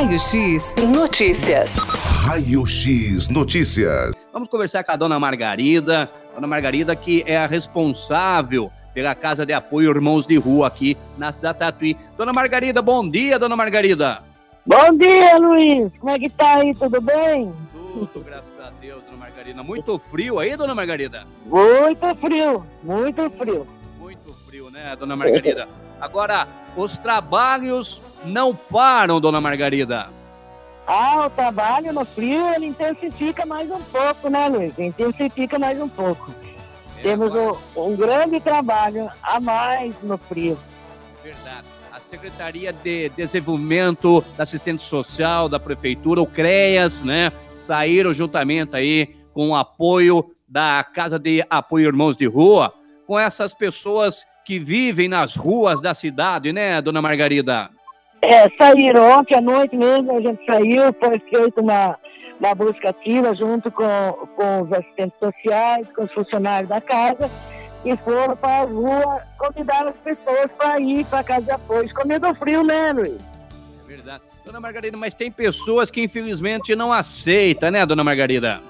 Raio X Notícias. Raio X Notícias. Vamos conversar com a dona Margarida. Dona Margarida, que é a responsável pela Casa de Apoio Irmãos de Rua aqui na cidade Tatuí. Dona Margarida, bom dia, dona Margarida. Bom dia, Luiz. Como é que tá aí? Tudo bem? Tudo, graças a Deus, dona Margarida. Muito frio aí, dona Margarida? Muito frio, muito frio. Muito frio, né, dona Margarida? Agora, os trabalhos não param, dona Margarida. Ah, o trabalho no frio, ele intensifica mais um pouco, né, Luiz? Intensifica mais um pouco. É, Temos agora- um, um grande trabalho a mais no frio. Verdade. A Secretaria de Desenvolvimento da Assistente Social da Prefeitura, o CREAS, né? Saíram juntamente aí com o apoio da Casa de Apoio Irmãos de Rua, com essas pessoas que vivem nas ruas da cidade, né, dona Margarida? É, saíram ontem à noite mesmo, a gente saiu, foi feita uma, uma busca ativa junto com, com os assistentes sociais, com os funcionários da casa, e foram para a rua convidar as pessoas para ir para a casa de apoio. Com medo do frio, né, Luiz? É verdade. Dona Margarida, mas tem pessoas que infelizmente não aceitam, né, dona Margarida?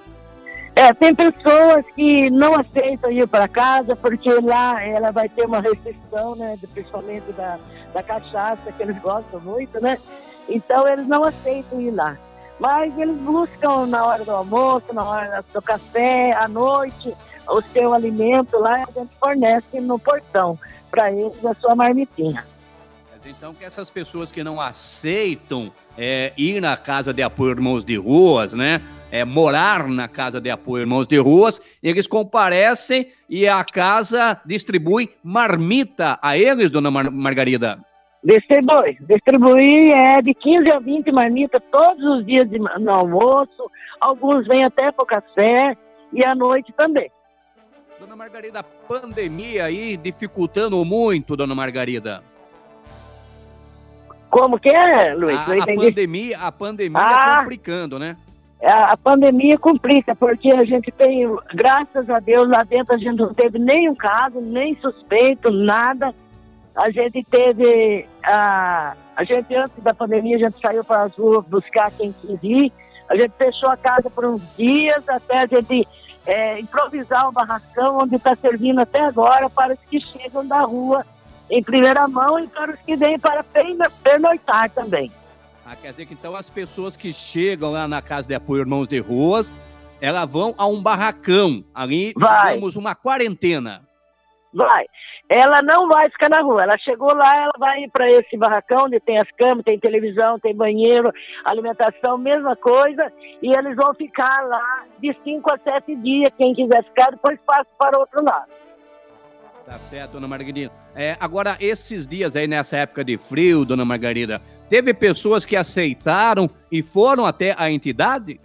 É, tem pessoas que não aceitam ir para casa porque lá ela vai ter uma restrição, né, principalmente da, da cachaça, que eles gostam muito, né? Então eles não aceitam ir lá. Mas eles buscam na hora do almoço, na hora do café, à noite, o seu alimento lá, a gente fornece no portão para eles a sua marmitinha. Mas então que essas pessoas que não aceitam é, ir na casa de apoio irmãos de ruas, né? É, morar na casa de apoio irmãos de ruas, eles comparecem e a casa distribui marmita a eles, dona Mar- Margarida. Distribui. Distribuir é de 15 a 20 marmitas todos os dias de, no almoço. Alguns vêm até para o café e à noite também. Dona Margarida, a pandemia aí dificultando muito, dona Margarida. Como que é, Luiz? A, a pandemia, a pandemia Ah. complicando, né? A, a pandemia complica, porque a gente tem, graças a Deus, lá dentro a gente não teve nenhum caso, nem suspeito, nada. A gente teve, a, a gente antes da pandemia, a gente saiu para as ruas buscar quem quis ir. A gente fechou a casa por uns dias até a gente é, improvisar um barracão onde está servindo até agora para os que chegam da rua em primeira mão e para os que vêm para perno- pernoitar também. Ah, quer dizer que então as pessoas que chegam lá na casa de apoio irmãos de ruas, elas vão a um barracão, ali, Vai. digamos, uma quarentena. Vai. Ela não vai ficar na rua. Ela chegou lá, ela vai para esse barracão onde tem as camas, tem televisão, tem banheiro, alimentação, mesma coisa. E eles vão ficar lá de 5 a 7 dias. Quem quiser ficar, depois passa para outro lado. Tá certo, dona Margarida. É, agora, esses dias aí, nessa época de frio, dona Margarida, teve pessoas que aceitaram e foram até a entidade?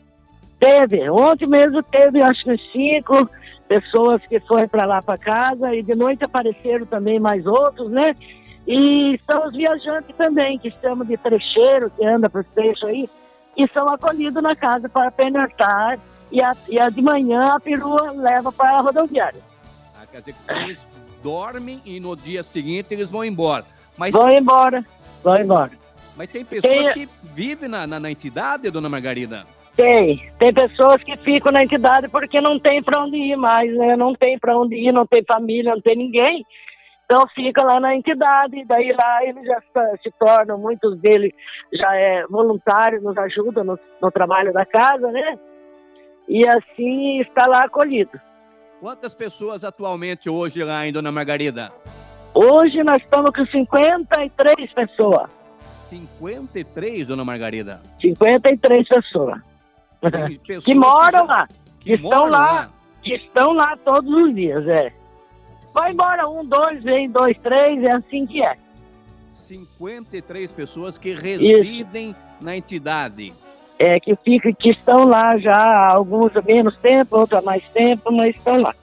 Teve. Ontem mesmo teve, acho que cinco pessoas que foram para lá para casa. E de noite apareceram também mais outros, né? E são os viajantes também, que chamam de trecheiro, que anda por trecho aí, e são acolhidos na casa para pernoctar. E a, e a de manhã a perua leva para a rodoviária. Ah, quer dizer dormem e no dia seguinte eles vão embora. Mas, Vão embora, vão embora. mas tem pessoas Tem- que vivem na, na, na entidade, dona Margarida? Tem. Tem pessoas que ficam na entidade porque não tem para onde ir mais, né? Não tem para onde ir, não tem família, não tem ninguém. Então fica lá na entidade, daí lá eles já se- tornam, muitos deles já é voluntários, nos ajudam no, no trabalho da casa, né? E assim está lá acolhido. Quantas pessoas atualmente hoje lá em Dona Margarida? Hoje nós estamos com 53 pessoas. 53, dona Margarida. 53 pessoas. Pessoas Que moram lá, que estão lá. que estão lá todos os dias, é. Vai embora um, dois, vem dois, três, é assim que é. 53 pessoas que residem na entidade. É, que, fica, que estão lá já, alguns há menos tempo, outros há mais tempo, mas estão lá.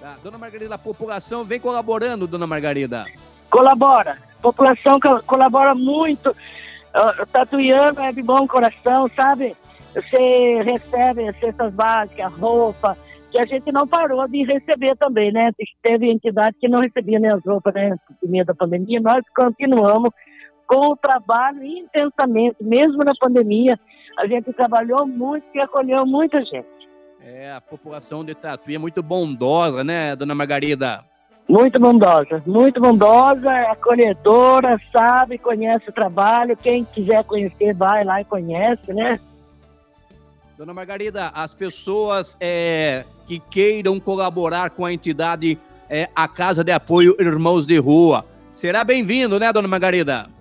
Tá? Dona Margarida, a população vem colaborando, dona Margarida. Colabora. A população co- colabora muito. Uh, Tatuiano é de bom coração, sabe? Você recebe as cestas básicas, roupa, que a gente não parou de receber também, né? Teve entidade que não recebia nem as roupas, né? Por medo da pandemia. Nós continuamos com o trabalho intensamente, mesmo na pandemia. A gente trabalhou muito e acolheu muita gente. É, a população de Tatuí é muito bondosa, né, dona Margarida? Muito bondosa, muito bondosa, acolhedora, sabe, conhece o trabalho. Quem quiser conhecer, vai lá e conhece, né? Dona Margarida, as pessoas é, que queiram colaborar com a entidade é, a Casa de Apoio Irmãos de Rua, será bem-vindo, né, Dona Margarida?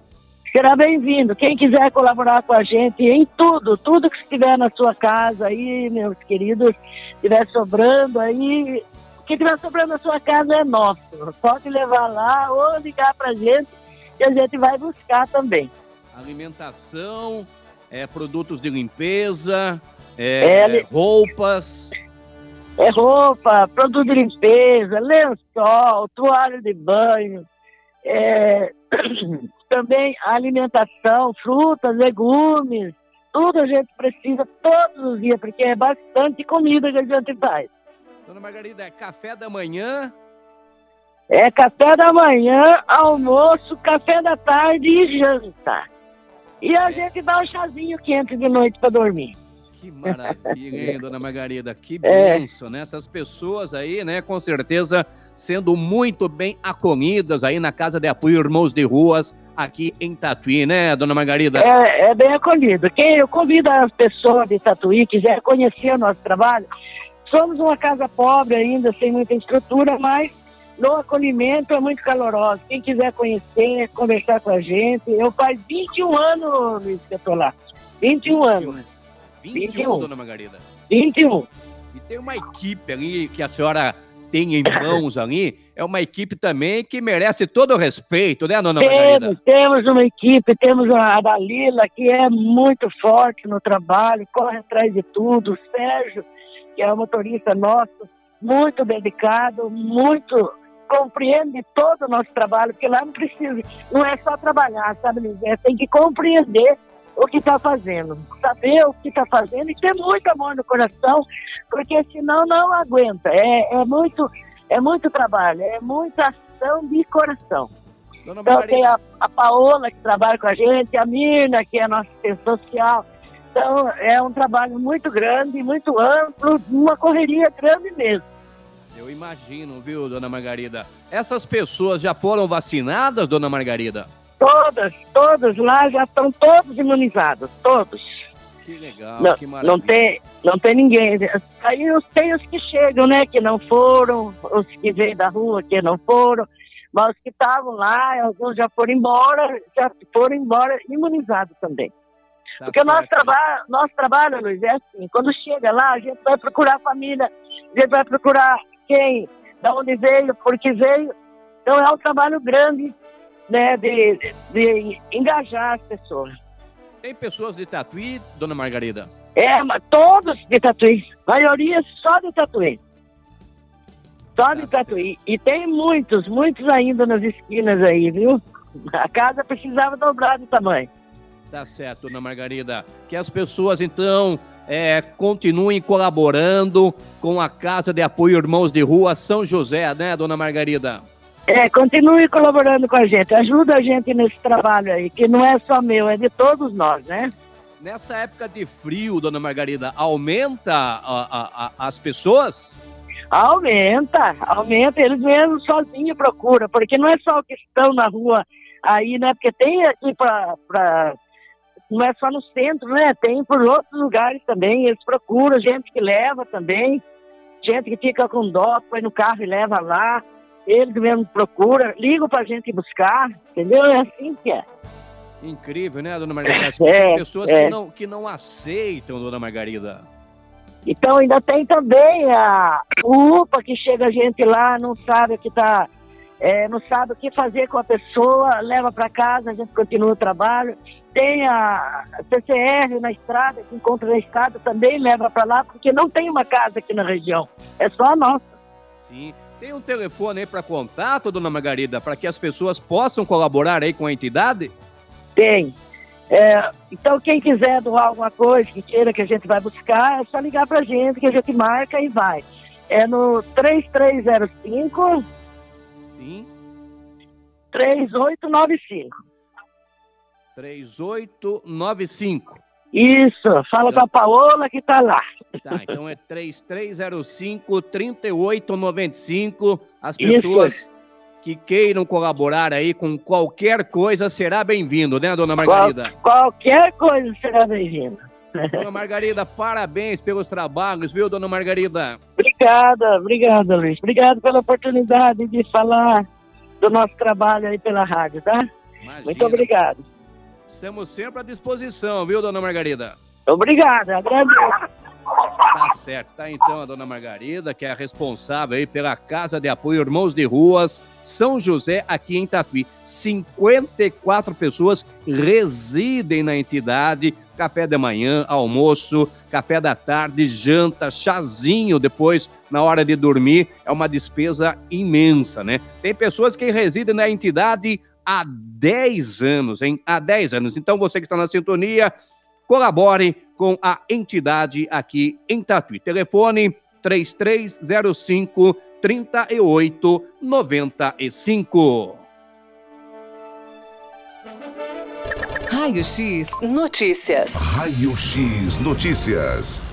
Será bem-vindo. Quem quiser colaborar com a gente em tudo, tudo que estiver na sua casa aí, meus queridos, estiver sobrando aí, o que estiver sobrando na sua casa é nosso. Pode levar lá ou ligar para a gente que a gente vai buscar também. Alimentação, é, produtos de limpeza, é, é, roupas. É roupa, produto de limpeza, lençol, toalha de banho, é, também alimentação, frutas, legumes, tudo a gente precisa todos os dias, porque é bastante comida que a gente faz. Dona Margarida, é café da manhã? É café da manhã, almoço, café da tarde e janta. E a gente dá um chazinho quente de noite para dormir. Que maravilha, hein, dona Margarida? Que é. benção, né? Essas pessoas aí, né, com certeza sendo muito bem acolhidas aí na Casa de Apoio Irmãos de Ruas, aqui em Tatuí, né, dona Margarida? É, é bem acolhido. Quem eu convido as pessoas de Tatuí, quiser conhecer o nosso trabalho, somos uma casa pobre ainda, sem muita estrutura, mas no acolhimento é muito caloroso. Quem quiser conhecer, conversar com a gente. Eu faz 21 anos, Luiz, que eu tô lá. 21 anos. 21, 21, dona Margarida? 21. E tem uma equipe ali que a senhora tem em mãos ali, é uma equipe também que merece todo o respeito, né, dona temos, Margarida? Temos uma equipe, temos a Dalila, que é muito forte no trabalho, corre atrás de tudo, o Sérgio, que é o motorista nosso, muito dedicado, muito compreende todo o nosso trabalho, porque lá não precisa, não é só trabalhar, sabe, Lisé? Tem que compreender o que está fazendo, saber o que está fazendo e ter muito amor no coração, porque senão não aguenta. É, é, muito, é muito trabalho, é muita ação de coração. Dona então tem a, a Paola que trabalha com a gente, a Mirna, que é a nossa assistente social. Então é um trabalho muito grande, muito amplo, uma correria grande mesmo. Eu imagino, viu, dona Margarida? Essas pessoas já foram vacinadas, dona Margarida? Todas, todas lá já estão todos imunizados, todos. Que legal, não, que maravilha. Não tem, não tem ninguém. Aí tem os que chegam, né, que não foram, os que vêm da rua que não foram, mas os que estavam lá, alguns já foram embora, já foram embora imunizados também. Tá Porque o nosso trabalho, nosso trabalho, Luiz, é assim, quando chega lá, a gente vai procurar a família, a gente vai procurar quem, da onde veio, por que veio. Então é um trabalho grande né, de, de engajar as pessoas. Tem pessoas de Tatuí, dona Margarida? É, todos de Tatuí. maioria só de Tatuí. Só de Tatuí. E tem muitos, muitos ainda nas esquinas aí, viu? A casa precisava dobrar de tamanho. Tá certo, dona Margarida. Que as pessoas, então, é, continuem colaborando com a Casa de Apoio Irmãos de Rua São José, né, dona Margarida? É, continue colaborando com a gente, ajuda a gente nesse trabalho aí, que não é só meu, é de todos nós, né? Nessa época de frio, dona Margarida, aumenta a, a, a, as pessoas? Aumenta, aumenta, eles mesmo sozinhos procuram, porque não é só o que estão na rua aí, né? Porque tem aqui para. Não é só no centro, né? Tem por outros lugares também, eles procuram gente que leva também, gente que fica com dó, põe no carro e leva lá eles mesmo procuram, ligam para a gente buscar, entendeu? É assim que é. Incrível, né, dona Margarida? É, pessoas é. Que, não, que não aceitam, dona Margarida. Então ainda tem também a UPA que chega a gente lá, não sabe o que está, é, não sabe o que fazer com a pessoa, leva para casa, a gente continua o trabalho. Tem a CCR na estrada, que encontra na estrada, também leva para lá, porque não tem uma casa aqui na região, é só a nossa. Sim. Tem um telefone aí para contato, dona Margarida, para que as pessoas possam colaborar aí com a entidade? Tem. É, então, quem quiser doar alguma coisa, que queira que a gente vai buscar, é só ligar para a gente, que a gente marca e vai. É no 3305 Sim. 3895. 3895. Isso, fala com a Paola que tá lá. Tá, então é 3305-3895. As Isso. pessoas que queiram colaborar aí com qualquer coisa será bem-vindo, né, dona Qual- Margarida? qualquer coisa será bem-vinda. Dona Margarida, parabéns pelos trabalhos, viu, dona Margarida? Obrigada, obrigada, Luiz. Obrigado pela oportunidade de falar do nosso trabalho aí pela rádio, tá? Imagina. Muito obrigado. Estamos sempre à disposição, viu, dona Margarida? Obrigada, agradeço. Tá certo. Tá então a dona Margarida, que é a responsável aí pela Casa de Apoio Irmãos de Ruas São José, aqui em Tatuí. 54 pessoas residem na entidade. Café da manhã, almoço, café da tarde, janta, chazinho depois, na hora de dormir. É uma despesa imensa, né? Tem pessoas que residem na entidade há 10 anos, hein? Há 10 anos. Então, você que está na sintonia, colabore com a entidade aqui em Tatuí. Telefone 3305 3895. Raio X Notícias. Raio X Notícias.